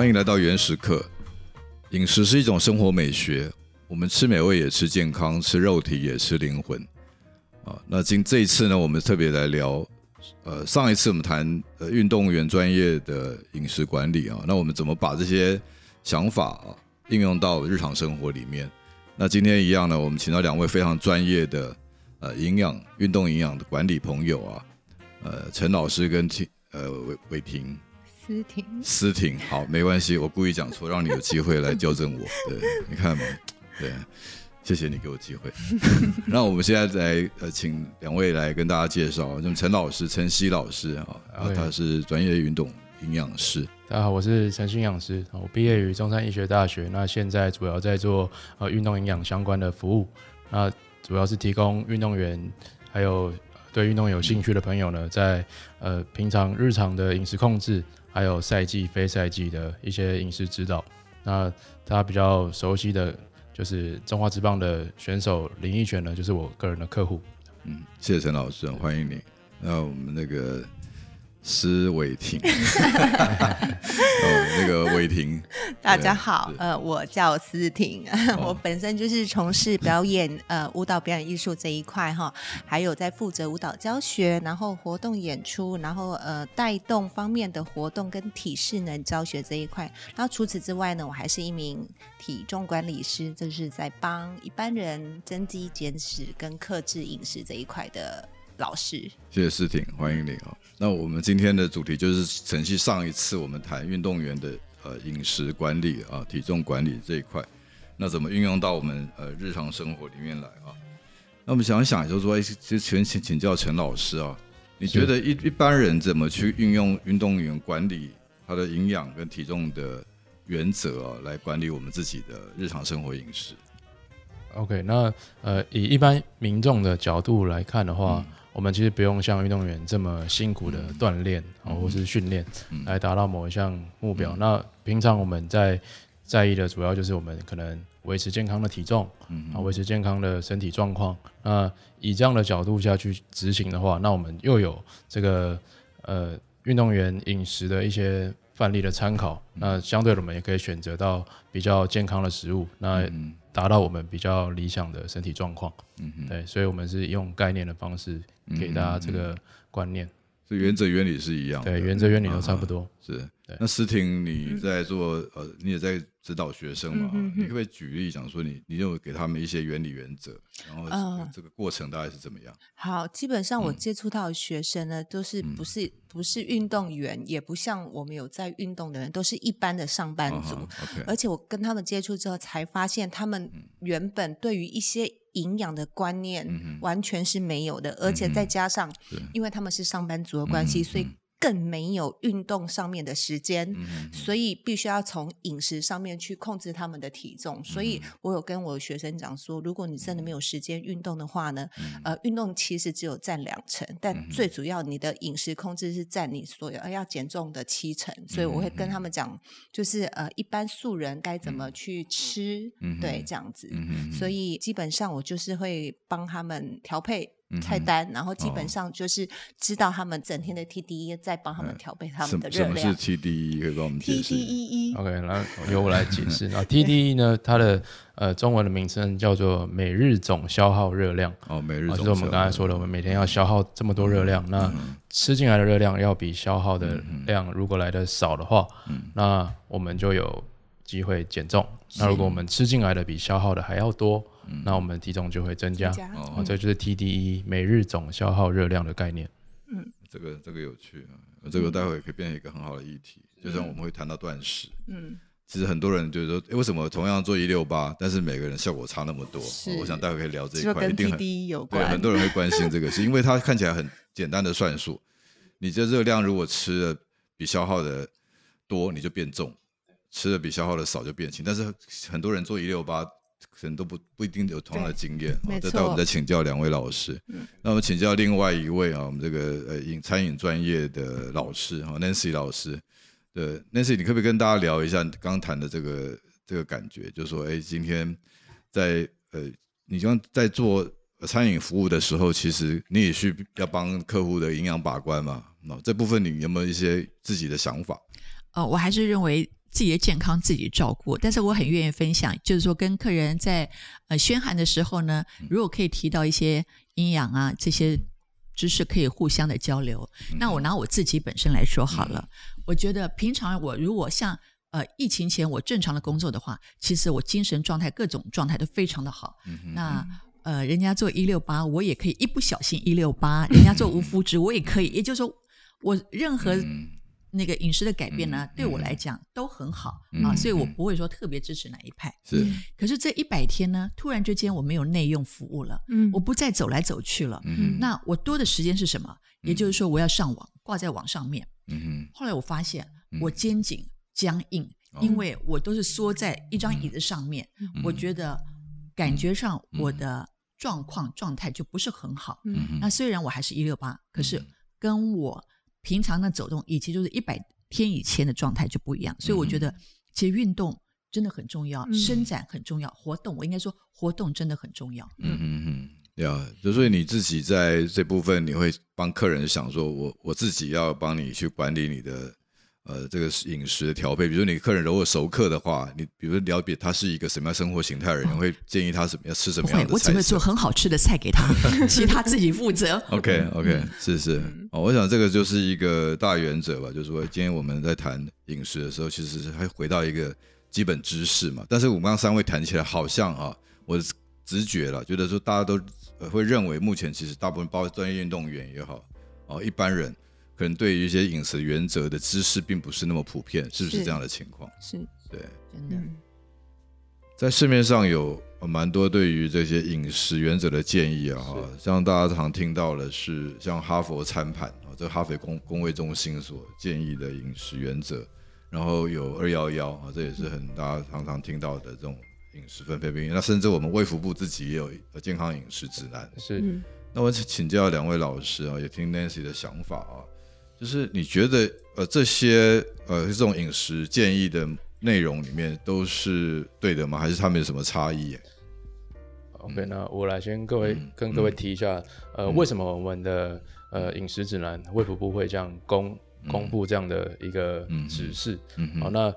欢迎来到原食课。饮食是一种生活美学，我们吃美味也吃健康，吃肉体也吃灵魂。啊，那今这一次呢，我们特别来聊，呃，上一次我们谈呃运动员专业的饮食管理啊，那我们怎么把这些想法啊应用到日常生活里面？那今天一样呢，我们请到两位非常专业的呃营养运动营养的管理朋友啊，呃，陈老师跟听呃伟伟霆。思婷，思婷，好，没关系，我故意讲错，让你有机会来纠正我。对，你看嘛，对，谢谢你给我机会。那我们现在来呃，请两位来跟大家介绍，就陈老师陈曦老师啊，然后他是专业运动营养师。大家好，我是陈曦营养师，我毕业于中山医学大学，那现在主要在做呃运动营养相关的服务，那主要是提供运动员还有对运动有兴趣的朋友呢，在呃平常日常的饮食控制。还有赛季、非赛季的一些饮食指导。那他比较熟悉的就是中华之棒的选手林奕泉呢，就是我个人的客户。嗯，谢谢陈老师，欢迎你。那我们那个。施伟霆，哦，那个伟霆，大家好，呃，我叫思婷，我本身就是从事表演，呃，舞蹈表演艺术这一块哈，还有在负责舞蹈教学，然后活动演出，然后呃，带动方面的活动跟体适能教学这一块。然后除此之外呢，我还是一名体重管理师，就是在帮一般人增肌减脂跟克制饮食这一块的。老师，谢谢思婷，欢迎你哦。那我们今天的主题就是承续上一次我们谈运动员的呃饮食管理啊、体重管理这一块，那怎么运用到我们呃日常生活里面来啊？那我们想一想，就是说，其实请请请教陈老师啊，你觉得一一般人怎么去运用运动员管理他的营养跟体重的原则啊，来管理我们自己的日常生活饮食？OK，那呃，以一般民众的角度来看的话。我们其实不用像运动员这么辛苦的锻炼啊，或是训练来达到某一项目标。那平常我们在在意的主要就是我们可能维持健康的体重啊，维持健康的身体状况。那以这样的角度下去执行的话，那我们又有这个呃运动员饮食的一些范例的参考。那相对的，我们也可以选择到比较健康的食物。那达到我们比较理想的身体状况，嗯哼，对，所以我们是用概念的方式给大家这个观念，所以原则原理是一样，对，原则原理都差不多，是。那思婷，你在做呃，你也在指导学生嘛？你可不可以举例讲说，你你就给他们一些原理原则，然后这个过程大概是怎么样？好，基本上我接触到的学生呢，都是不是不是运动员，也不像我们有在运动的人，都是一般的上班族。而且我跟他们接触之后，才发现他们原本对于一些营养的观念完全是没有的，而且再加上，因为他们是上班族的关系，所以。更没有运动上面的时间，所以必须要从饮食上面去控制他们的体重。所以我有跟我学生讲说，如果你真的没有时间运动的话呢，呃，运动其实只有占两成，但最主要你的饮食控制是占你所有要减重的七成。所以我会跟他们讲，就是呃，一般素人该怎么去吃，对，这样子。所以基本上我就是会帮他们调配。菜单，然后基本上就是知道他们整天的 TDE，在帮他们调配他们的热量。什么是 TDE？可以帮我们解释。TDE。OK，那由我来解释。那 TDE 呢？它的呃中文的名称叫做每日总消耗热量。哦，每日总。就是我们刚才说的，我们每天要消耗这么多热量，那吃进来的热量要比消耗的量如果来的少的话，那我们就有机会减重。那如果我们吃进来的比消耗的还要多，那我们体重就会增加。哦，这就是 TDE 每日总消耗热量的概念。嗯，这个这个有趣啊，这个待会可以变成一个很好的议题。就像我们会谈到断食，嗯，其实很多人就是说，为什么同样做一六八，但是每个人效果差那么多？我想待会可以聊这一块，一定 TDE 有关。对，很多人会关心这个，是 因为它看起来很简单的算术。你这热量如果吃的比消耗的多，你就变重。吃的比消耗的少就变轻，但是很多人做一六八可能都不不一定有同样的经验。这待我们再请教两位老师。那我们请教另外一位啊，我们这个呃饮餐饮专业的老师哈，Nancy 老师。对，Nancy，你可不可以跟大家聊一下刚谈的这个这个感觉？就是说，哎，今天在呃，你刚在做餐饮服务的时候，其实你也需要帮客户的营养把关嘛？那这部分你有没有一些自己的想法？呃，我还是认为。自己的健康自己照顾，但是我很愿意分享，就是说跟客人在呃宣函的时候呢，如果可以提到一些营养啊这些知识，可以互相的交流。那我拿我自己本身来说好了，我觉得平常我如果像呃疫情前我正常的工作的话，其实我精神状态各种状态都非常的好。那呃人家做一六八，我也可以一不小心一六八；人家做无麸质，我也可以。也就是说，我任何。那个饮食的改变呢，对我来讲都很好啊，所以我不会说特别支持哪一派。是，可是这一百天呢，突然之间我没有内用服务了，嗯，我不再走来走去了，嗯，那我多的时间是什么？也就是说，我要上网，挂在网上面。嗯。后来我发现我肩颈僵硬，因为我都是缩在一张椅子上面，我觉得感觉上我的状况状态就不是很好。嗯那虽然我还是一六八，可是跟我。平常的走动，以及就是一百天以前的状态就不一样，所以我觉得其实运动真的很重要，伸展很重要，活动我应该说活动真的很重要。嗯嗯嗯，对啊，就所以你自己在这部分，你会帮客人想说，我我自己要帮你去管理你的。呃，这个饮食的调配，比如你客人如果熟客的话，你比如了解他是一个什么样生活形态的人，会建议他什么要吃什么样的菜。我只会做很好吃的菜给他，其他自己负责。OK OK，是是哦，我想这个就是一个大原则吧，就是说今天我们在谈饮食的时候，其实还回到一个基本知识嘛。但是我们刚刚三位谈起来，好像啊，我直觉了，觉得说大家都会认为，目前其实大部分包括专业运动员也好，哦，一般人。可能对于一些饮食原则的知识并不是那么普遍，是不是这样的情况？是，对，真的。在市面上有蛮多对于这些饮食原则的建议啊，哈，像大家常听到的是像哈佛餐盘啊，这哈佛公公卫中心所建议的饮食原则，然后有二幺幺啊，这也是很大家常常听到的这种饮食分配病。那甚至我们卫福部自己也有健康饮食指南。是，那我请教两位老师啊，也听 Nancy 的想法啊。就是你觉得呃这些呃这种饮食建议的内容里面都是对的吗？还是他们有什么差异？OK，那我来先各位跟各位提一下，呃，为什么我们的呃饮食指南卫福部会这样公公布这样的一个指示？好，那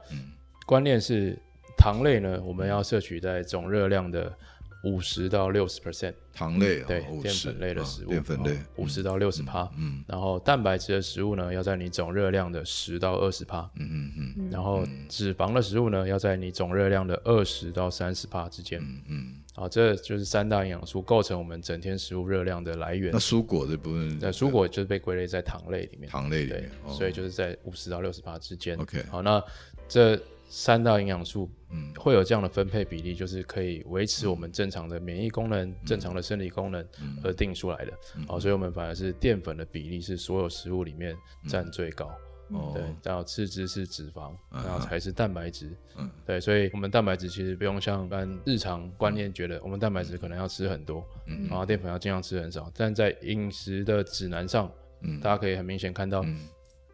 观念是糖类呢，我们要摄取在总热量的。五十到六十 percent 糖类，对淀粉类的食物，淀粉类五十到六十趴，嗯，然后蛋白质的食物呢，要在你总热量的十到二十趴，嗯嗯嗯，然后脂肪的食物呢，要在你总热量的二十到三十趴之间，嗯嗯，好，这就是三大营养素构成我们整天食物热量的来源。那蔬果这部分，那蔬果就是被归类在糖类里面，糖类里面，所以就是在五十到六十趴之间。OK，好，那这。三大营养素，嗯，会有这样的分配比例，就是可以维持我们正常的免疫功能、正常的生理功能而定出来的。哦，所以我们反而是淀粉的比例是所有食物里面占最高。哦，对，然后次之是脂肪，然后才是蛋白质。嗯，对，所以我们蛋白质其实不用像一般日常观念觉得，我们蛋白质可能要吃很多，嗯，然后淀粉要尽量吃很少。但在饮食的指南上，嗯，大家可以很明显看到，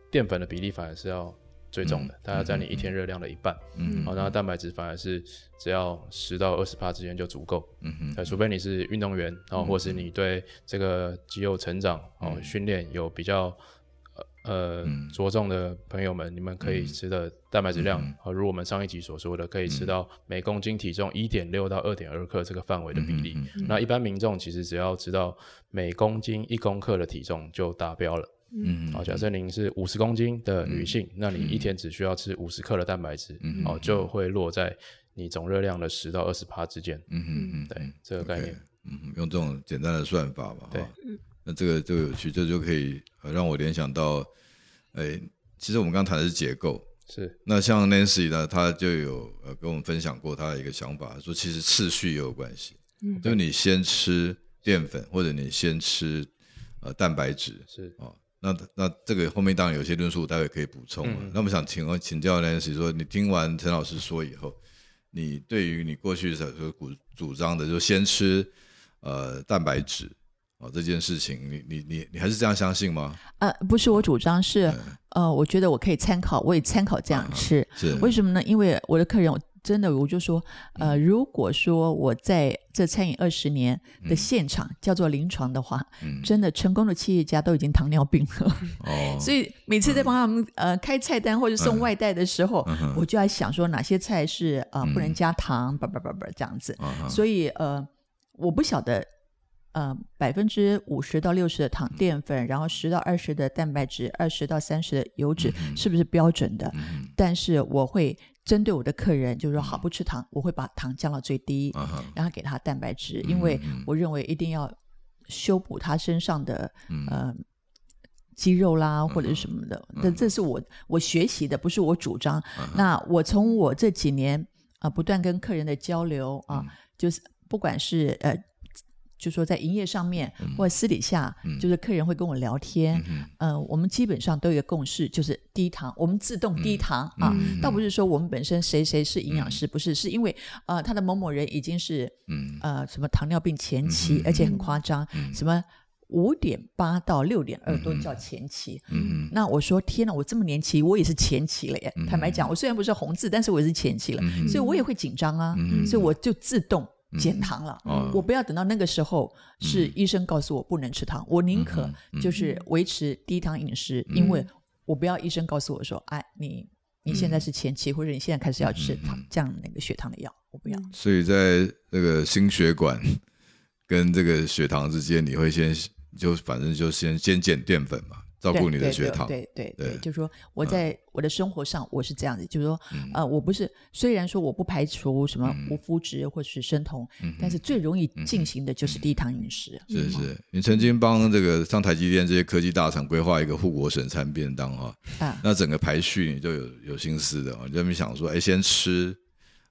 淀粉的比例反而是要。最重的，大概占你一天热量的一半，嗯，好，然后蛋白质反而是只要十到二十帕之间就足够，嗯哼，除非你是运动员，然后或是你对这个肌肉成长哦训练有比较呃着重的朋友们，你们可以吃的蛋白质量，和如我们上一集所说的，可以吃到每公斤体重一点六到二点二克这个范围的比例，那一般民众其实只要知道每公斤一公克的体重就达标了。嗯，好，假设您是五十公斤的女性，那你一天只需要吃五十克的蛋白质，嗯哦，就会落在你总热量的十到二十帕之间。嗯嗯嗯，对，这个概念，嗯，用这种简单的算法嘛，对，那这个就有趣，这就可以让我联想到，哎，其实我们刚谈的是结构，是，那像 Nancy 呢，她就有呃跟我们分享过她的一个想法，说其实次序也有关系，嗯，就是你先吃淀粉，或者你先吃呃蛋白质，是。啊。那那这个后面当然有些论述，待会可以补充。那么想请问请教 Nancy 说，你听完陈老师说以后，你对于你过去所主主张的，就先吃呃蛋白质啊这件事情，你你你你还是这样相信吗？呃，不是我主张，是呃，我觉得我可以参考，我也参考这样吃。是为什么呢？因为我的客人，我真的，我就说，呃，如果说我在这餐饮二十年的现场叫做临床的话，真的成功的企业家都已经糖尿病了。哦，所以每次在帮他们呃开菜单或者送外带的时候，我就在想说哪些菜是呃不能加糖，叭叭叭叭这样子。所以呃，我不晓得。呃，百分之五十到六十的糖淀粉，然后十到二十的蛋白质，二十到三十的油脂，是不是标准的？但是我会针对我的客人，就是说好不吃糖，我会把糖降到最低，然后给他蛋白质，因为我认为一定要修补他身上的呃肌肉啦或者是什么的。但这是我我学习的，不是我主张。那我从我这几年啊不断跟客人的交流啊，就是不管是呃。就说在营业上面，或者私底下，就是客人会跟我聊天，呃，我们基本上都有个共识，就是低糖，我们自动低糖啊，倒不是说我们本身谁谁是营养师，不是，是因为呃，他的某某人已经是呃什么糖尿病前期，而且很夸张，什么五点八到六点二都叫前期，嗯那我说天哪，我这么年轻，我也是前期了耶。坦白讲，我虽然不是红字，但是我也是前期了，所以我也会紧张啊，所以我就自动。减糖了，我不要等到那个时候是医生告诉我不能吃糖，我宁可就是维持低糖饮食，因为我不要医生告诉我说，哎，你你现在是前期，或者你现在开始要吃糖降那个血糖的药，我不要。所以在那个心血管跟这个血糖之间，你会先就反正就先先减淀粉嘛。照顾你的血糖，对对对，就是说我在我的生活上我是这样子，就是说呃，我不是虽然说我不排除什么无麸质或是生酮，但是最容易进行的就是低糖饮食。是是，你曾经帮这个上台积电这些科技大厂规划一个护国神餐便当哈，那整个排序你就有有心思的，你就没想说，哎，先吃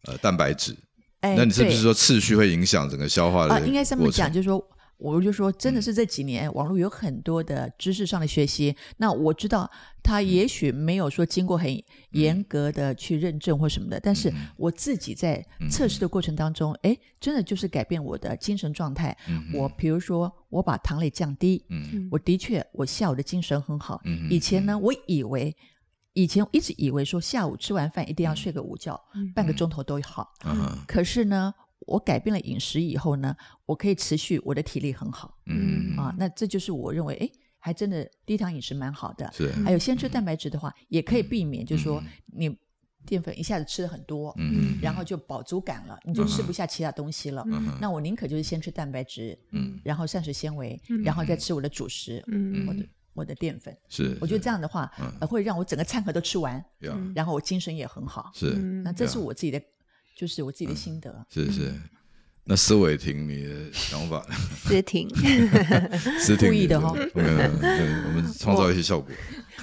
呃蛋白质，那你是不是说次序会影响整个消化的？啊，应该这么讲，就是说。我就说，真的是这几年网络有很多的知识上的学习。那我知道他也许没有说经过很严格的去认证或什么的，但是我自己在测试的过程当中，哎，真的就是改变我的精神状态。我比如说，我把糖类降低，我的确我下午的精神很好。以前呢，我以为以前一直以为说下午吃完饭一定要睡个午觉，半个钟头都好。可是呢。我改变了饮食以后呢，我可以持续我的体力很好，嗯啊，那这就是我认为，哎，还真的低糖饮食蛮好的。是，还有先吃蛋白质的话，也可以避免，就是说你淀粉一下子吃的很多，嗯，然后就饱足感了，你就吃不下其他东西了。那我宁可就是先吃蛋白质，嗯，然后膳食纤维，嗯然后再吃我的主食，嗯，我的我的淀粉。是，我觉得这样的话会让我整个餐盒都吃完，然后我精神也很好。是，那这是我自己的。就是我自己的心得，是是。那思伟婷，你的想法？思婷，思婷故意的哈。对，我们创造一些效果。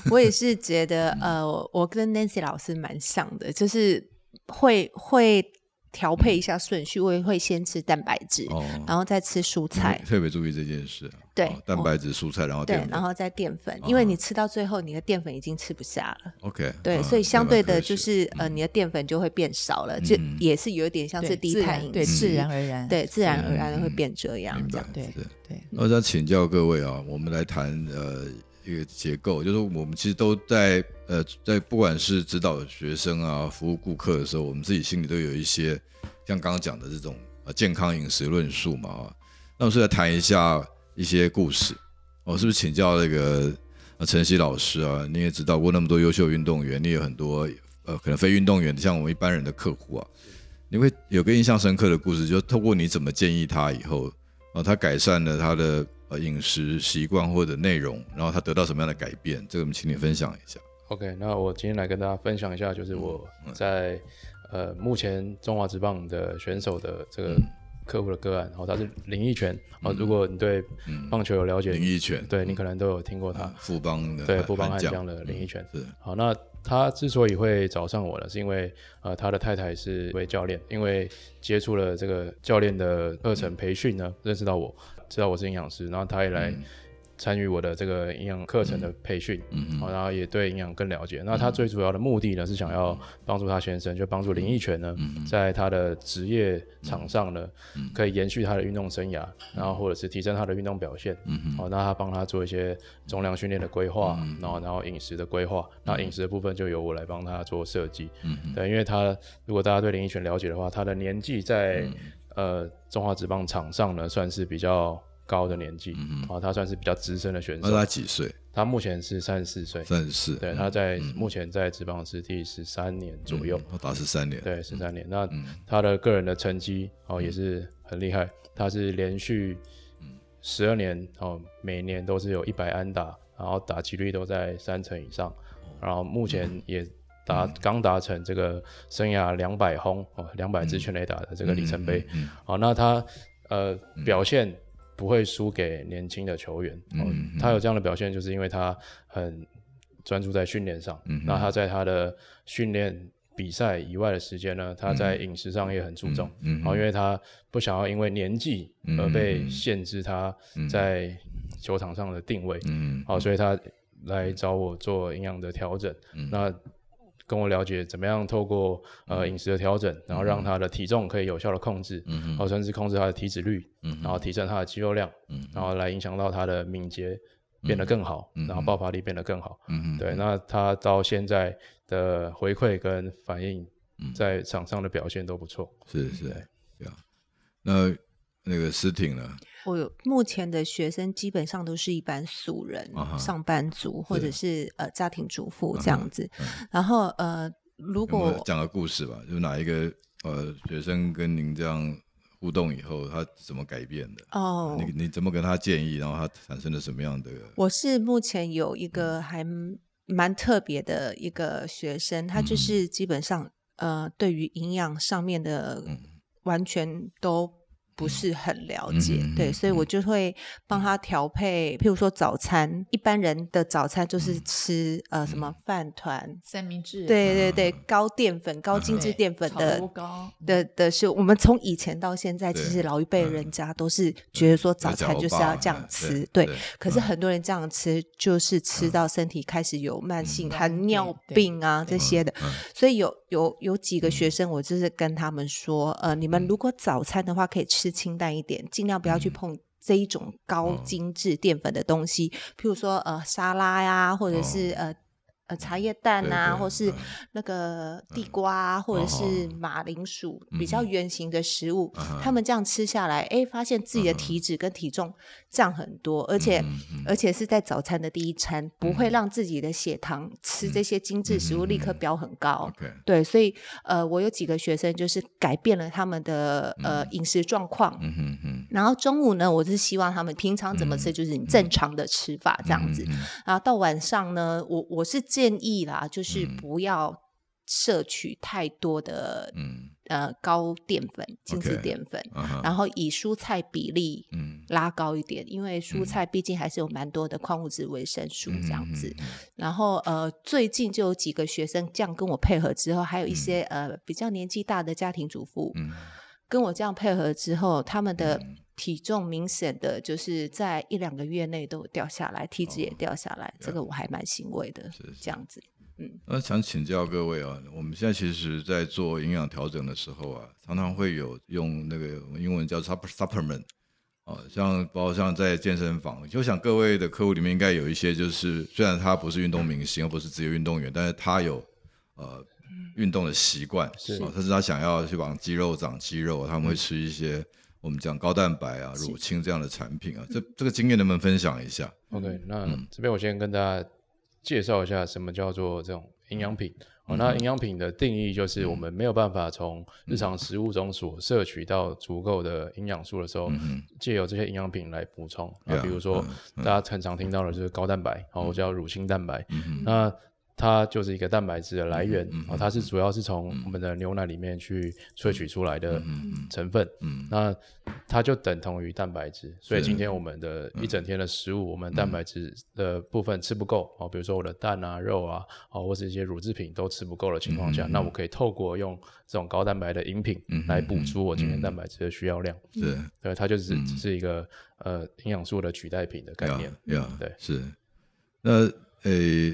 我也是觉得，呃，我跟 Nancy 老师蛮像的，就是会会。调配一下顺序，我也会先吃蛋白质，然后再吃蔬菜。特别注意这件事。对，蛋白质、蔬菜，然后对，然后再淀粉，因为你吃到最后，你的淀粉已经吃不下了。OK。对，所以相对的，就是呃，你的淀粉就会变少了，就也是有点像是低碳饮食，对，自然而然，对，自然而然的会变这样，这样对对。我想请教各位啊，我们来谈呃。一个结构，就是我们其实都在呃，在不管是指导学生啊，服务顾客的时候，我们自己心里都有一些像刚刚讲的这种呃健康饮食论述嘛啊。那我是来谈一下一些故事，我是不是请教那个呃陈曦老师啊？你也指导过那么多优秀运动员，你有很多呃可能非运动员像我们一般人的客户啊，你会有个印象深刻的故事，就透过你怎么建议他以后啊，他改善了他的。呃，饮食习惯或者内容，然后他得到什么样的改变？这个我们请你分享一下。OK，那我今天来跟大家分享一下，就是我在呃目前中华职棒的选手的这个客户的个案，然后他是林奕泉。哦，如果你对棒球有了解，林奕泉，对你可能都有听过他富邦的对富邦悍将的林奕泉。是好，那他之所以会找上我呢，是因为呃他的太太是位教练，因为接触了这个教练的课程培训呢，认识到我。知道我是营养师，然后他也来参与我的这个营养课程的培训，嗯然后也对营养更了解。那他最主要的目的呢，是想要帮助他先生，就帮助林奕泉呢，在他的职业场上呢，可以延续他的运动生涯，然后或者是提升他的运动表现。嗯好，那他帮他做一些重量训练的规划，然后然后饮食的规划。那饮食的部分就由我来帮他做设计。嗯对，因为他如果大家对林奕泉了解的话，他的年纪在呃中华职棒场上呢，算是比较。高的年纪，啊，他算是比较资深的选手。那他几岁？他目前是三十四岁。三十四。对，他在目前在职棒是第十三年左右。他打十三年。对，十三年。那他的个人的成绩哦也是很厉害，他是连续十二年哦，每年都是有一百安打，然后打击率都在三成以上，然后目前也达刚达成这个生涯两百轰哦，两百支全垒打的这个里程碑。好，那他呃表现。不会输给年轻的球员，嗯，他有这样的表现，就是因为他很专注在训练上，嗯，那他在他的训练比赛以外的时间呢，他在饮食上也很注重，嗯，然后因为他不想要因为年纪而被限制他在球场上的定位，嗯，好，所以他来找我做营养的调整，那。跟我了解怎么样透过呃饮食的调整，然后让他的体重可以有效的控制，嗯然后甚至控制他的体脂率，嗯然后提升他的肌肉量，嗯然后来影响到他的敏捷变得更好，嗯然后爆发力变得更好。嗯对，那他到现在的回馈跟反应，在场上的表现都不错。是是，对啊。那那个思婷呢？我目前的学生基本上都是一般素人、上班族或者是呃家庭主妇这样子。然后呃，如果讲个故事吧，就哪一个呃学生跟您这样互动以后，他怎么改变的？哦，你你怎么跟他建议，然后他产生了什么样的？我是目前有一个还蛮特别的一个学生，他就是基本上呃对于营养上面的完全都。不是很了解，对，所以我就会帮他调配。譬如说早餐，一般人的早餐就是吃呃什么饭团、三明治，对对对，高淀粉、高精致淀粉的的的是，我们从以前到现在，其实老一辈人家都是觉得说早餐就是要这样吃，对。可是很多人这样吃，就是吃到身体开始有慢性糖尿病啊这些的，所以有有有几个学生，我就是跟他们说，呃，你们如果早餐的话可以吃。吃清淡一点，尽量不要去碰这一种高精致淀粉的东西，譬如说呃沙拉呀，或者是呃。呃，茶叶蛋啊，或是那个地瓜，或者是马铃薯，比较圆形的食物，他们这样吃下来，哎，发现自己的体脂跟体重降很多，而且而且是在早餐的第一餐，不会让自己的血糖吃这些精致食物立刻飙很高。对，所以呃，我有几个学生就是改变了他们的呃饮食状况，然后中午呢，我是希望他们平常怎么吃，就是你正常的吃法这样子，然后到晚上呢，我我是。建议啦，就是不要摄取太多的呃高淀粉、精致淀粉，然后以蔬菜比例嗯。拉高一点，因为蔬菜毕竟还是有蛮多的矿物质、维生素这样子。然后呃，最近就有几个学生这样跟我配合之后，还有一些呃比较年纪大的家庭主妇，跟我这样配合之后，他们的体重明显的就是在一两个月内都掉下来，体脂也掉下来，这个我还蛮欣慰的。是这样子，嗯。那想请教各位啊，我们现在其实，在做营养调整的时候啊，常常会有用那个英文叫 supplement，啊，像包括像在健身房，就想各位的客户里面应该有一些，就是虽然他不是运动明星，而不是职业运动员，但是他有呃运动的习惯，是，他是他想要去往肌肉长肌肉，他们会吃一些。我们讲高蛋白啊、乳清这样的产品啊，这这个经验能不能分享一下？OK，那这边我先跟大家介绍一下什么叫做这种营养品。哦，那营养品的定义就是我们没有办法从日常食物中所摄取到足够的营养素的时候，借由这些营养品来补充。啊，比如说大家很常听到的就是高蛋白，然后叫乳清蛋白。那它就是一个蛋白质的来源啊，它是主要是从我们的牛奶里面去萃取出来的成分，那它就等同于蛋白质。所以今天我们的一整天的食物，我们蛋白质的部分吃不够啊，比如说我的蛋啊、肉啊，啊或者一些乳制品都吃不够的情况下，那我可以透过用这种高蛋白的饮品来补足我今天蛋白质的需要量。对，对，它就是只是一个呃营养素的取代品的概念。对，是。那呃。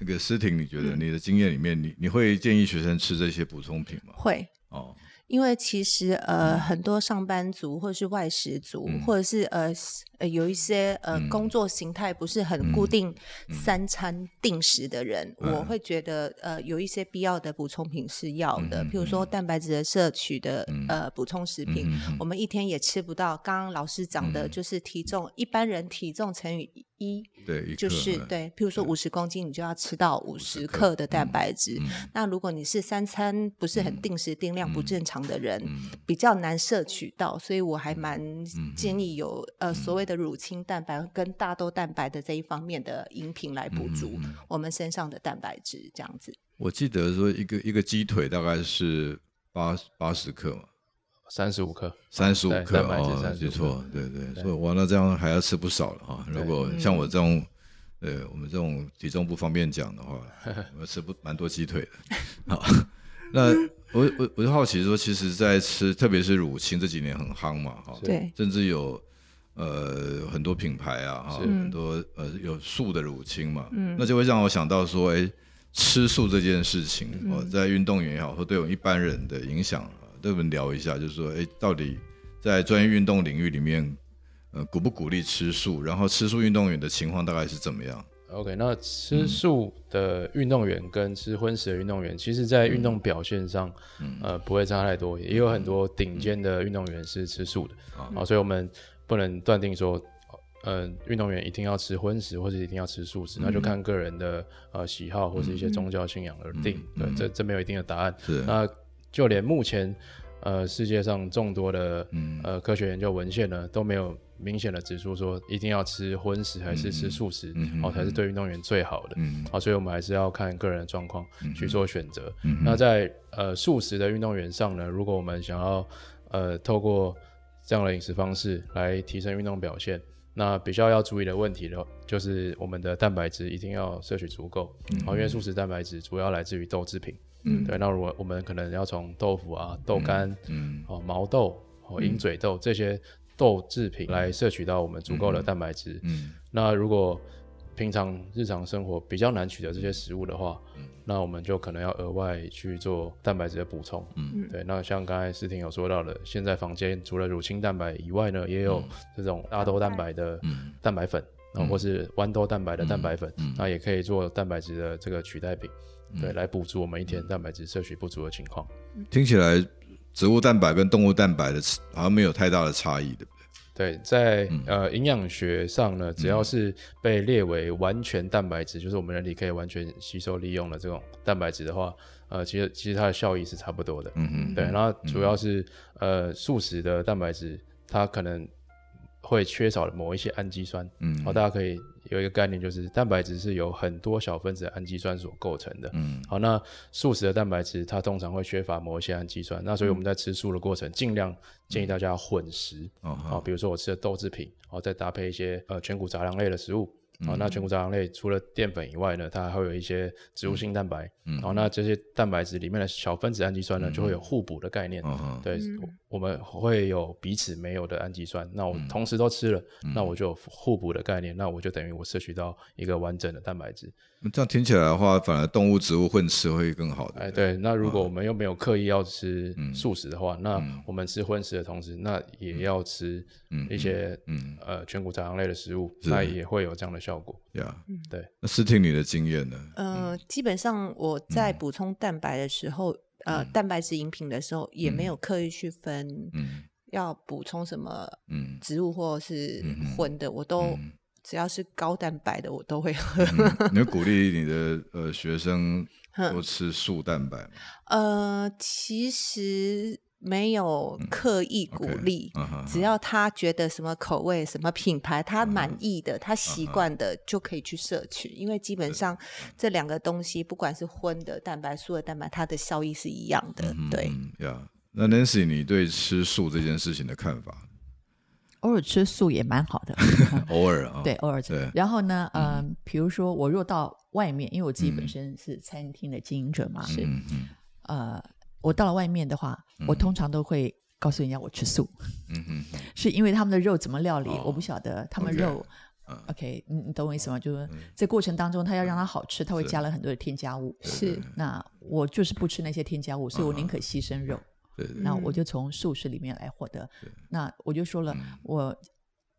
那个思婷，你觉得你的经验里面，你你会建议学生吃这些补充品吗？会哦。因为其实呃，很多上班族或者是外食族，或者是呃呃有一些呃工作形态不是很固定，三餐定时的人，我会觉得呃有一些必要的补充品是要的，譬如说蛋白质的摄取的呃补充食品，我们一天也吃不到。刚刚老师讲的就是体重，一般人体重乘以一，对，就是对，譬如说五十公斤，你就要吃到五十克的蛋白质。那如果你是三餐不是很定时定量，不正常。的人比较难摄取到，所以我还蛮建议有呃所谓的乳清蛋白跟大豆蛋白的这一方面的饮品来补足我们身上的蛋白质，这样子。我记得说一个一个鸡腿大概是八八十克嘛，三十五克，三十五克哦，没错，对对，所以完了这样还要吃不少了哈。如果像我这种，呃，我们这种体重不方便讲的话，我吃不蛮多鸡腿的，好。那我我我就好奇说，其实，在吃，特别是乳清这几年很夯嘛，哈，对，甚至有呃很多品牌啊，哈，很多呃有素的乳清嘛，嗯，那就会让我想到说，哎，吃素这件事情，哦，在运动员也好，或对我们一般人的影响，都能聊一下，就是说，哎，到底在专业运动领域里面，呃，鼓不鼓励吃素？然后吃素运动员的情况大概是怎么样？OK，那吃素的运动员跟吃荤食的运动员，其实在运动表现上，呃，不会差太多。也有很多顶尖的运动员是吃素的啊，所以我们不能断定说，呃，运动员一定要吃荤食或者一定要吃素食，那就看个人的呃喜好或是一些宗教信仰而定。对，这这没有一定的答案。是，那就连目前呃世界上众多的呃科学研究文献呢，都没有。明显的指出说，一定要吃荤食还是吃素食，哦，才是对运动员最好的。好，所以我们还是要看个人的状况去做选择。那在呃素食的运动员上呢，如果我们想要呃透过这样的饮食方式来提升运动表现，那比较要注意的问题呢，就是我们的蛋白质一定要摄取足够。好，因为素食蛋白质主要来自于豆制品。嗯，对。那如果我们可能要从豆腐啊、豆干、嗯，哦毛豆、哦鹰嘴豆这些。豆制品来摄取到我们足够的蛋白质。嗯，那如果平常日常生活比较难取得这些食物的话，嗯，那我们就可能要额外去做蛋白质的补充。嗯，对。那像刚才思婷有说到的，现在房间除了乳清蛋白以外呢，也有这种大豆蛋白的蛋白粉，然后或是豌豆蛋白的蛋白粉，那也可以做蛋白质的这个取代品，对，来补足我们一天蛋白质摄取不足的情况。听起来。植物蛋白跟动物蛋白的好像没有太大的差异，对不对？对，在呃营养学上呢，只要是被列为完全蛋白质，就是我们人体可以完全吸收利用的这种蛋白质的话，呃，其实其实它的效益是差不多的。嗯嗯。对，然后主要是呃素食的蛋白质，它可能会缺少某一些氨基酸。嗯。好，大家可以。有一个概念就是蛋白质是由很多小分子氨基酸所构成的。嗯，好，那素食的蛋白质它通常会缺乏某一些氨基酸，那所以我们在吃素的过程尽量建议大家混食。哦，比如说我吃的豆制品，然后再搭配一些呃全谷杂粮类的食物。好，那全谷杂粮类除了淀粉以外呢，它还会有一些植物性蛋白。嗯，好，那这些蛋白质里面的小分子氨基酸呢，就会有互补的概念。嗯对，我们会有彼此没有的氨基酸。那我同时都吃了，那我就互补的概念，那我就等于我摄取到一个完整的蛋白质。这样听起来的话，反而动物、植物混吃会更好的。哎，对。那如果我们又没有刻意要吃素食的话，那我们吃荤食的同时，那也要吃一些嗯呃全谷杂粮类的食物，那也会有这样的效果。呀，对。那是听你的经验呢？呃，基本上我在补充蛋白的时候，呃，蛋白质饮品的时候，也没有刻意去分，要补充什么，植物或是荤的，我都。只要是高蛋白的，我都会喝。你鼓励你的呃学生多吃素蛋白吗？呃，其实没有刻意鼓励，只要他觉得什么口味、什么品牌他满意的、他习惯的，就可以去摄取。因为基本上这两个东西，不管是荤的蛋白、素的蛋白，它的效益是一样的。对呀，那 Nancy，你对吃素这件事情的看法？偶尔吃素也蛮好的，偶尔啊，对，偶尔吃。然后呢，嗯，比如说我若到外面，因为我自己本身是餐厅的经营者嘛，是，呃。我到了外面的话，我通常都会告诉人家我吃素，嗯哼，是因为他们的肉怎么料理，我不晓得他们肉，OK，你你懂我意思吗？就是在过程当中，他要让它好吃，他会加了很多的添加物，是。那我就是不吃那些添加物，所以我宁可牺牲肉，那我就从素食里面来获得。那我就说了，我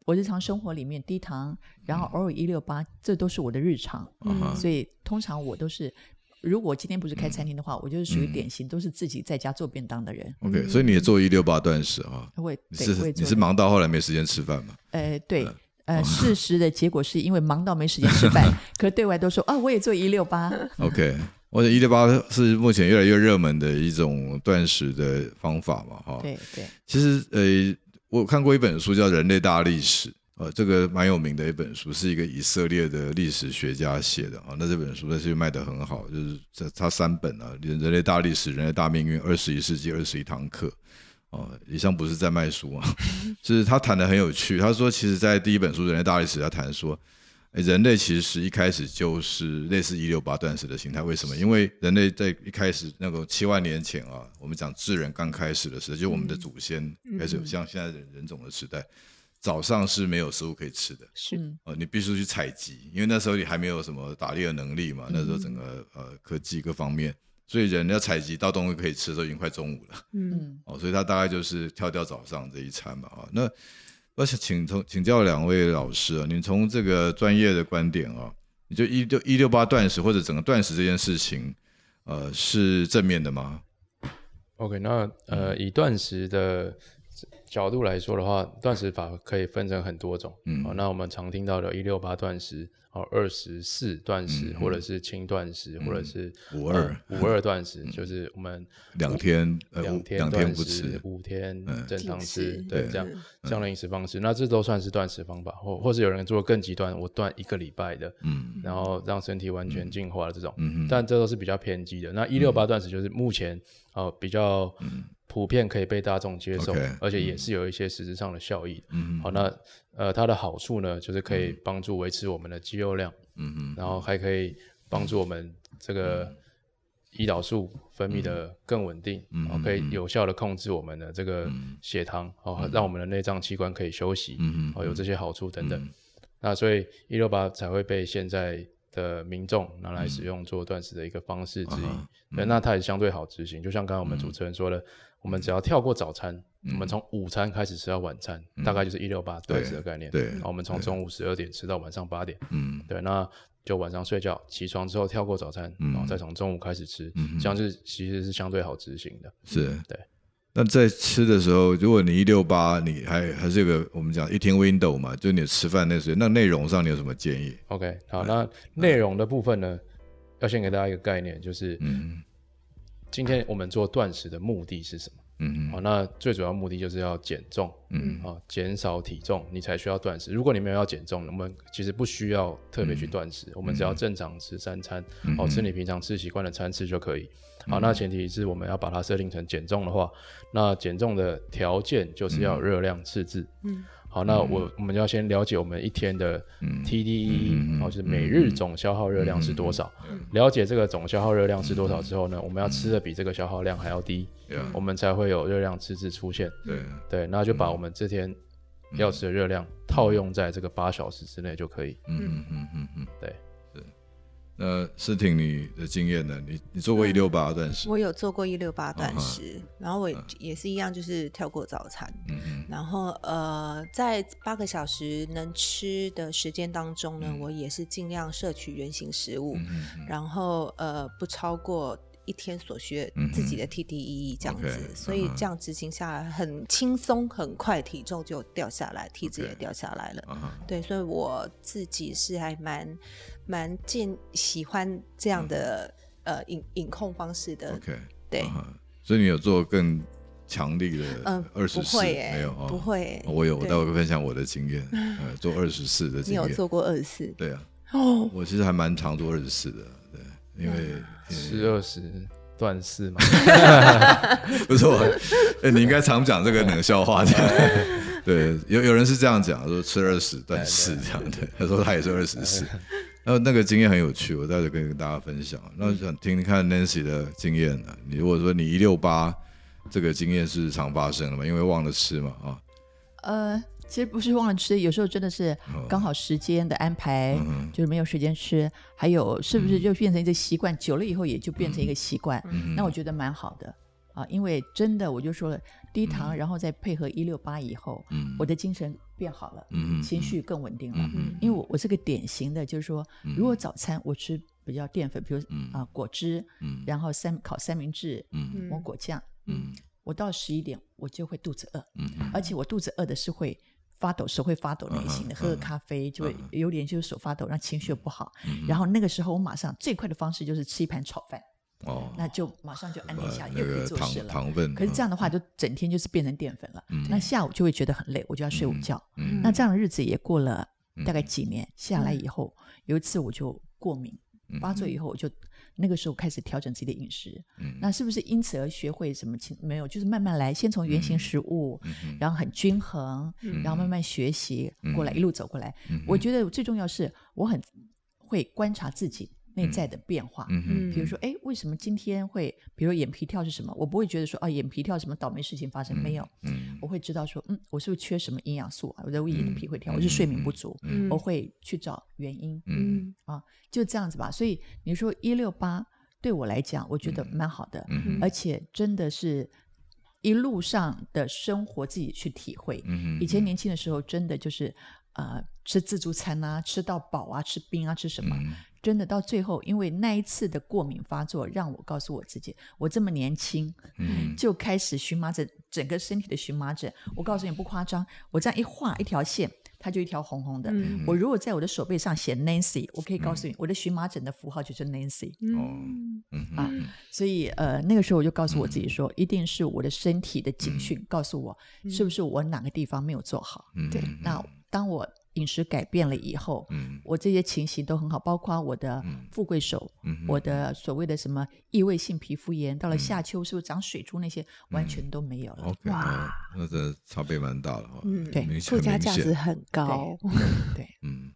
我日常生活里面低糖，然后偶尔一六八，这都是我的日常，所以通常我都是。如果今天不是开餐厅的话，我就是属于典型都是自己在家做便当的人。OK，所以你也做一六八断食啊？会，是你是忙到后来没时间吃饭吗？呃，对，呃，事实的结果是因为忙到没时间吃饭，可对外都说啊，我也做一六八。OK，我觉得一六八是目前越来越热门的一种断食的方法嘛，哈。对对。其实呃，我看过一本书叫《人类大历史》。呃，这个蛮有名的一本书，是一个以色列的历史学家写的啊。那这本书呢，其实卖的很好，就是这它三本啊，《人人类大历史》《人类大命运》《二十一世纪二十一堂课》哦，以上不是在卖书啊，就是他谈的很有趣。他说，其实，在第一本书《人类大历史》他谈说，人类其实一开始就是类似一六八断食的形态。为什么？因为人类在一开始那个七万年前啊，我们讲智人刚开始的时候，就我们的祖先开始有像现在的人种的时代。早上是没有食物可以吃的，是哦，你必须去采集，因为那时候你还没有什么打猎的能力嘛，那时候整个呃科技各方面，所以人要采集到东西可以吃的时候已经快中午了，嗯，哦，所以他大概就是跳掉早上这一餐嘛，啊，那而且请从请教两位老师啊，你从这个专业的观点啊，你就一六一六八断食或者整个断食这件事情，呃，是正面的吗？OK，那呃，以断食的。角度来说的话，断食法可以分成很多种。嗯，好，那我们常听到的“一六八断食”哦，二十四断食，或者是轻断食，或者是五二五二断食，就是我们两天两天断食，五天正常吃，对，这样这样的饮食方式，那这都算是断食方法，或或是有人做更极端，我断一个礼拜的，嗯，然后让身体完全进化的这种，嗯但这都是比较偏激的。那一六八断食就是目前哦比较。普遍可以被大众接受，而且也是有一些实质上的效益。嗯。好，那呃，它的好处呢，就是可以帮助维持我们的肌肉量，嗯嗯，然后还可以帮助我们这个胰岛素分泌的更稳定，嗯，可以有效的控制我们的这个血糖，哦，让我们的内脏器官可以休息，嗯嗯，哦，有这些好处等等。那所以一六八才会被现在的民众拿来使用做断食的一个方式之一。对，那它也相对好执行，就像刚刚我们主持人说的。我们只要跳过早餐，我们从午餐开始吃到晚餐，大概就是一六八断食的概念。对，我们从中午十二点吃到晚上八点。嗯，对，那就晚上睡觉，起床之后跳过早餐，然后再从中午开始吃，这样是其实是相对好执行的。是，对。那在吃的时候，如果你一六八，你还还是有个我们讲一天 window 嘛，就你吃饭那时候，那内容上你有什么建议？OK，好，那内容的部分呢，要先给大家一个概念，就是嗯。今天我们做断食的目的是什么？嗯嗯，好，那最主要目的就是要减重，嗯，好，减少体重，你才需要断食。如果你没有要减重，我们其实不需要特别去断食，我们只要正常吃三餐，哦，吃你平常吃习惯的餐次就可以。好，那前提是我们要把它设定成减重的话，那减重的条件就是要热量赤字，嗯。好，那我我们要先了解我们一天的 TDE，然后就是每日总消耗热量是多少。了解这个总消耗热量是多少之后呢，我们要吃的比这个消耗量还要低，我们才会有热量赤字出现。对。对，那就把我们这天要吃的热量套用在这个八小时之内就可以。嗯嗯嗯嗯嗯，对。那是挺你的经验的，你你做过一六八断食？我有做过一六八断食，然后我也是一样，就是跳过早餐。嗯。嗯。然后呃，在八个小时能吃的时间当中呢，我也是尽量摄取原型食物，然后呃不超过一天所需自己的 TDE 这样子，所以这样执行下来很轻松，很快体重就掉下来，体脂也掉下来了。对，所以我自己是还蛮。蛮健喜欢这样的呃饮饮控方式的，OK，对，所以你有做更强力的二十四，没有不会。我有，我待会分享我的经验，呃，做二十四的经验。你有做过二十四？对啊。哦，我其实还蛮常做二十四的，对，因为十二十断四嘛。不错，哎，你应该常讲这个冷笑话的。对，有有人是这样讲，说吃二十断四这样的。他说他也是二十四，然后那个经验很有趣，我待会跟大家分享。那想听听看 Nancy 的经验呢？你如果说你一六八这个经验是常发生的嘛？因为忘了吃嘛，啊？呃。其实不是忘了吃，有时候真的是刚好时间的安排，就是没有时间吃。还有是不是就变成一个习惯？久了以后也就变成一个习惯。那我觉得蛮好的。啊，因为真的我就说了，低糖，然后再配合一六八以后，我的精神变好了，情绪更稳定了。因为我我是个典型的，就是说，如果早餐我吃比较淀粉，比如啊果汁，然后三烤三明治，抹果酱，我到十一点我就会肚子饿，而且我肚子饿的是会。发抖，手会发抖类型的，喝个咖啡就会有点就是手发抖，让情绪不好。然后那个时候我马上最快的方式就是吃一盘炒饭，哦，那就马上就安定下，又可以做事了。糖分，可是这样的话就整天就是变成淀粉了。那下午就会觉得很累，我就要睡午觉。那这样的日子也过了大概几年下来以后，有一次我就过敏发作以后我就。那个时候开始调整自己的饮食，那是不是因此而学会什么？没有，就是慢慢来，先从原型食物，然后很均衡，然后慢慢学习过来，一路走过来。我觉得最重要是我很会观察自己。内在的变化，嗯比如说，哎，为什么今天会，比如眼皮跳是什么？我不会觉得说，啊，眼皮跳什么倒霉事情发生没有？嗯，我会知道说，嗯，我是不是缺什么营养素啊？我的为眼皮会跳，我是睡眠不足，我会去找原因，嗯啊，就这样子吧。所以你说一六八对我来讲，我觉得蛮好的，而且真的是一路上的生活自己去体会。以前年轻的时候，真的就是呃吃自助餐啊，吃到饱啊，吃冰啊，吃什么？真的到最后，因为那一次的过敏发作，让我告诉我自己，我这么年轻，嗯，就开始荨麻疹，整个身体的荨麻疹。我告诉你不夸张，我这样一画一条线，它就一条红红的。我如果在我的手背上写 Nancy，我可以告诉你，我的荨麻疹的符号就是 Nancy。哦，嗯啊，所以呃，那个时候我就告诉我自己说，一定是我的身体的警讯告诉我，是不是我哪个地方没有做好？对，那当我。饮食改变了以后，嗯，我这些情形都很好，包括我的富贵手，我的所谓的什么异位性皮肤炎，到了夏秋是不是长水珠那些完全都没有了。哇，那这差别蛮大的哈。嗯，对，附加价值很高。对，嗯，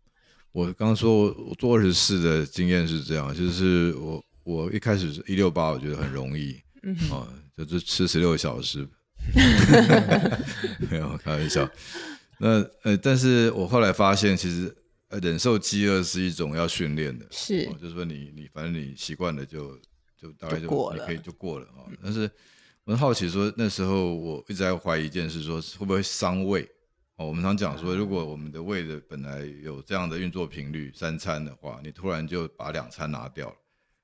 我刚刚说我做二十四的经验是这样，就是我我一开始一六八，我觉得很容易，嗯啊，就是吃十六小时，没有开玩笑。那呃，但是我后来发现，其实呃，忍受饥饿是一种要训练的，是，就是说你你反正你习惯了就就大概就过了，可以就过了啊。但是我很好奇，说那时候我一直在怀疑一件事，说会不会伤胃？哦，我们常讲说，如果我们的胃的本来有这样的运作频率，三餐的话，你突然就把两餐拿掉了，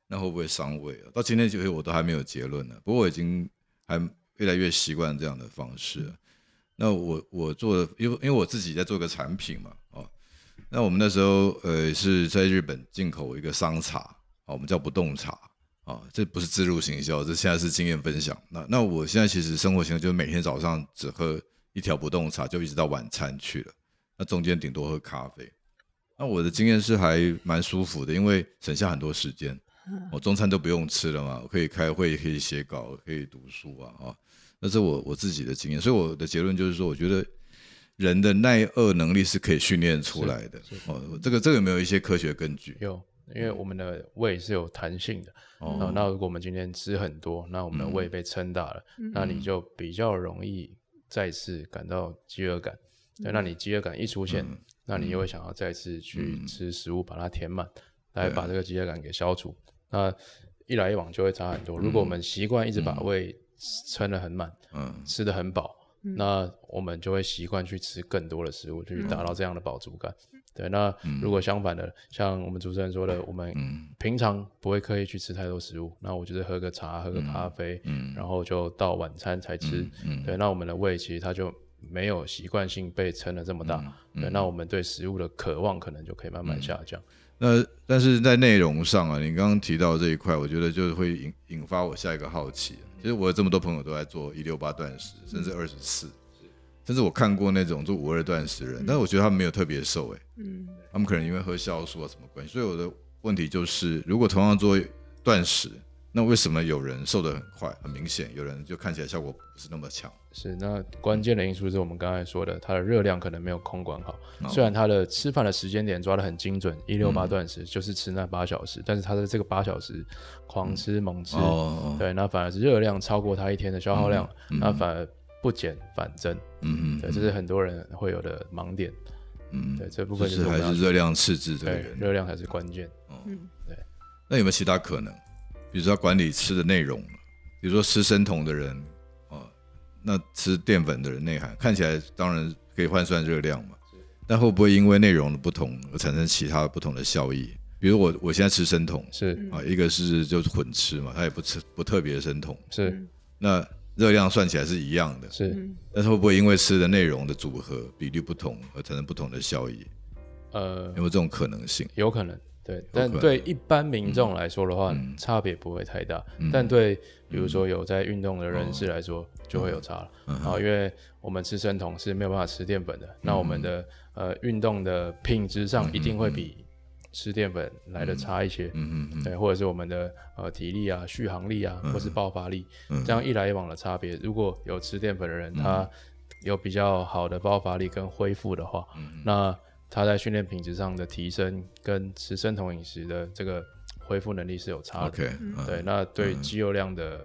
那会不会伤胃啊？到今天就我都还没有结论呢。不过我已经还越来越习惯这样的方式了。那我我做的，因为因为我自己在做个产品嘛，哦，那我们那时候呃是在日本进口一个桑茶，啊，我们叫不动茶，啊，这不是自入行销，这现在是经验分享。那那我现在其实生活习惯就是每天早上只喝一条不动茶，就一直到晚餐去了，那中间顶多喝咖啡。那我的经验是还蛮舒服的，因为省下很多时间，我中餐都不用吃了嘛，我可以开会，可以写稿，可以读书啊，啊。那是我我自己的经验，所以我的结论就是说，我觉得人的耐饿能力是可以训练出来的。哦，这个这个有没有一些科学根据？有，因为我们的胃是有弹性的。哦，那如果我们今天吃很多，那我们的胃被撑大了，那你就比较容易再次感到饥饿感。对，那你饥饿感一出现，那你又会想要再次去吃食物把它填满，来把这个饥饿感给消除。那一来一往就会差很多。如果我们习惯一直把胃撑得很满，嗯，吃的很饱，那我们就会习惯去吃更多的食物，去达到这样的饱足感。对，那如果相反的，像我们主持人说的，我们平常不会刻意去吃太多食物，那我就是喝个茶，喝个咖啡，嗯，然后就到晚餐才吃。对，那我们的胃其实它就没有习惯性被撑得这么大。对，那我们对食物的渴望可能就可以慢慢下降。那但是在内容上啊，你刚刚提到这一块，我觉得就是会引引发我下一个好奇。其实我有这么多朋友都在做一六八断食，甚至二十四，甚至我看过那种做五二断食人，但是我觉得他们没有特别瘦，哎，嗯，他们可能因为喝酵素啊什么关系。所以我的问题就是，如果同样做断食，那为什么有人瘦得很快，很明显，有人就看起来效果不是那么强？是，那关键的因素是我们刚才说的，它的热量可能没有空管好。虽然它的吃饭的时间点抓得很精准，一六八断食就是吃那八小时，但是它的这个八小时狂吃猛吃，对，那反而是热量超过它一天的消耗量，那反而不减反增。嗯嗯，对，这是很多人会有的盲点。嗯，对，这部分就是还是热量赤字对，热量才是关键。嗯，对。那有没有其他可能？比如说管理吃的内容，比如说吃生酮的人。那吃淀粉的人内涵看起来当然可以换算热量嘛，但会不会因为内容的不同而产生其他不同的效益？比如我我现在吃生酮是。啊，一个是就是混吃嘛，它也不吃不特别生酮。是，那热量算起来是一样的，是，但是会不会因为吃的内容的组合比例不同而产生不同的效益？呃，有没有这种可能性？有可能。对，但对一般民众来说的话，差别不会太大。但对，比如说有在运动的人士来说，就会有差了。然后，因为我们吃生酮是没有办法吃淀粉的，那我们的呃运动的品质上一定会比吃淀粉来的差一些。嗯嗯。对，或者是我们的呃体力啊、续航力啊，或是爆发力，这样一来一往的差别，如果有吃淀粉的人，他有比较好的爆发力跟恢复的话，那。他在训练品质上的提升，跟吃生酮饮食的这个恢复能力是有差的。对，那对肌肉量的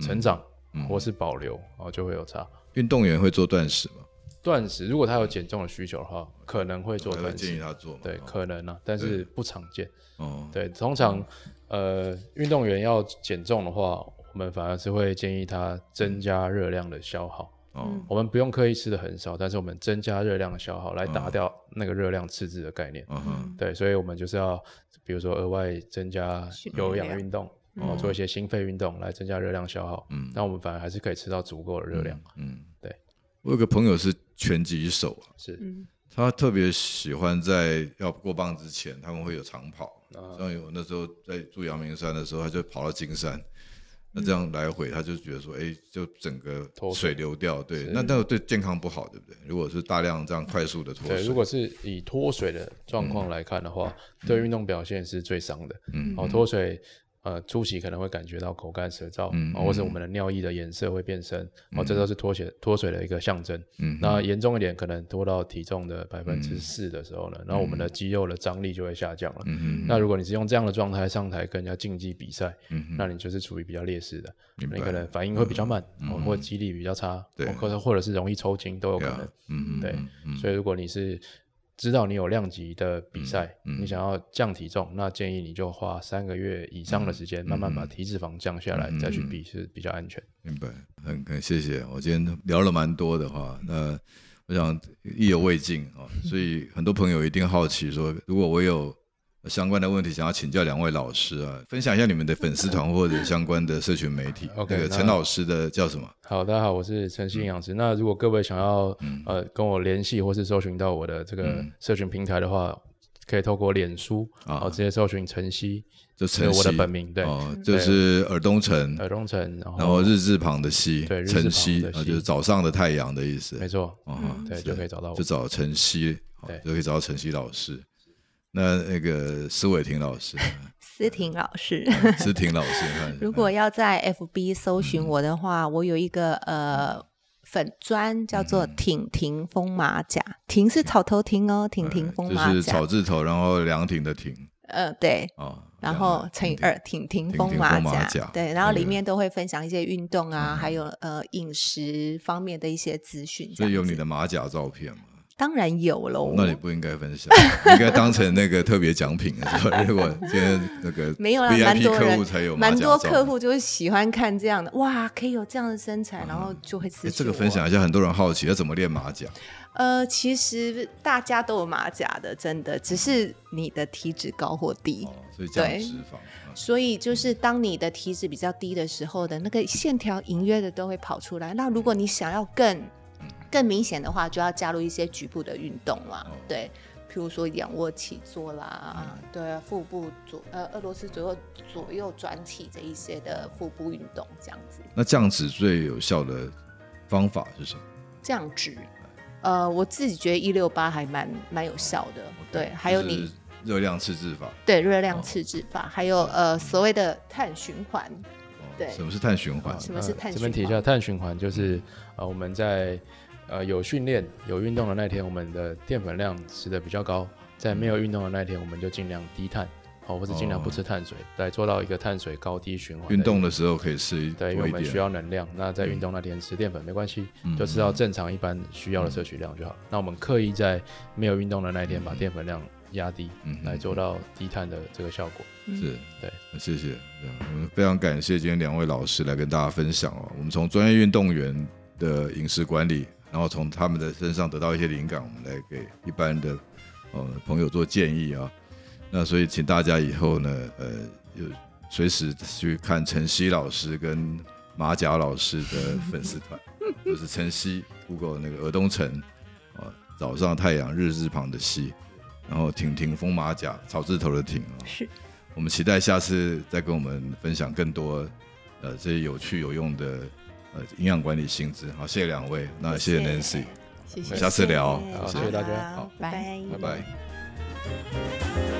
成长或是保留，哦，就会有差。运动员会做断食吗？断食，如果他有减重的需求的话，可能会做断食。建议他做。对，可能啊，但是不常见。哦。对，通常呃，运动员要减重的话，我们反而是会建议他增加热量的消耗。我们不用刻意吃的很少，但是我们增加热量的消耗来打掉那个热量赤字的概念。嗯哼对，所以我们就是要，比如说额外增加有氧运动，然后做一些心肺运动来增加热量消耗。嗯，那我们反而还是可以吃到足够的热量。嗯，对。我有个朋友是拳击手啊，是，他特别喜欢在要过磅之前，他们会有长跑。像有那时候在住阳明山的时候，他就跑到金山。那这样来回，他就觉得说，哎，就整个水流掉，对，那那个对健康不好，对不对？如果是大量这样快速的脱水，对，如果是以脱水的状况来看的话，对运动表现是最伤的。嗯，哦，脱水。呃，初期可能会感觉到口干舌燥，嗯，或者我们的尿液的颜色会变深，哦，这都是脱血脱水的一个象征。嗯，那严重一点，可能脱到体重的百分之四的时候呢，然后我们的肌肉的张力就会下降了。嗯那如果你是用这样的状态上台跟人家竞技比赛，嗯那你就是处于比较劣势的，你可能反应会比较慢，哦，或肌力比较差，对，或者或者是容易抽筋都有可能。嗯对，所以如果你是。知道你有量级的比赛，你想要降体重，那建议你就花三个月以上的时间，慢慢把体脂肪降下来，再去比是比较安全。明白，很很谢谢。我今天聊了蛮多的话，那我想意犹未尽啊，所以很多朋友一定好奇说，如果我有。相关的问题想要请教两位老师啊，分享一下你们的粉丝团或者相关的社群媒体。OK，陈老师的叫什么？好，大家好，我是陈信养师。那如果各位想要呃跟我联系或是搜寻到我的这个社群平台的话，可以透过脸书啊。直接搜寻晨曦，就晨曦我的本名对，就是尔东晨，尔东晨，然后日字旁的曦，对，晨曦啊就是早上的太阳的意思，没错，对，就可以找到我，就找晨曦，对，就可以找到晨曦老师。那那个施伟霆老师，思婷老师，思婷老师，如果要在 FB 搜寻我的话，我有一个呃粉砖叫做“挺挺风马甲”，挺是草头挺哦，挺挺风马甲，就是草字头，然后凉亭的亭，呃对，哦，然后乘以二，挺挺风马甲，对，然后里面都会分享一些运动啊，还有呃饮食方面的一些资讯，所以有你的马甲照片吗？当然有喽，那你不应该分享，应该当成那个特别奖品。如果今天那个没有啦，蛮多客户才有，蛮多客户就是喜欢看这样的，哇，可以有这样的身材，然后就会吃。这个分享一下，很多人好奇要怎么练马甲。呃，其实大家都有马甲的，真的，只是你的体脂高或低，所以降脂肪。所以就是当你的体脂比较低的时候的那个线条隐约的都会跑出来。那如果你想要更更明显的话，就要加入一些局部的运动了。对，譬如说仰卧起坐啦，对啊，腹部左呃俄罗斯左右左右转体这一些的腹部运动这样子。那降脂最有效的方法是什么？降脂，呃，我自己觉得一六八还蛮蛮有效的。对，还有你热量赤字法。对，热量赤字法，还有呃所谓的碳循环。对，什么是碳循环？什么是碳？这边提一下，碳循环就是呃我们在。呃，有训练、有运动的那天，我们的淀粉量吃的比较高；在没有运动的那天，我们就尽量低碳，好，或者尽量不吃碳水，来做到一个碳水高低循环。运动的时候可以吃对，因为我们需要能量。那在运动那天吃淀粉没关系，就吃到正常一般需要的摄取量就好。那我们刻意在没有运动的那一天把淀粉量压低，来做到低碳的这个效果。是，对，谢谢。我们非常感谢今天两位老师来跟大家分享哦。我们从专业运动员的饮食管理。然后从他们的身上得到一些灵感，我们来给一般的呃朋友做建议啊。那所以请大家以后呢，呃，有随时去看晨曦老师跟马甲老师的粉丝团，就是晨曦，Google 那个尔东城啊，早上太阳日字旁的曦，然后挺挺风马甲草字头的挺啊。是。我们期待下次再跟我们分享更多呃这些有趣有用的。营养管理薪资，好，谢谢两位，那谢谢 Nancy，谢谢，下次聊，好，谢谢大家，好，拜拜，拜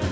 拜。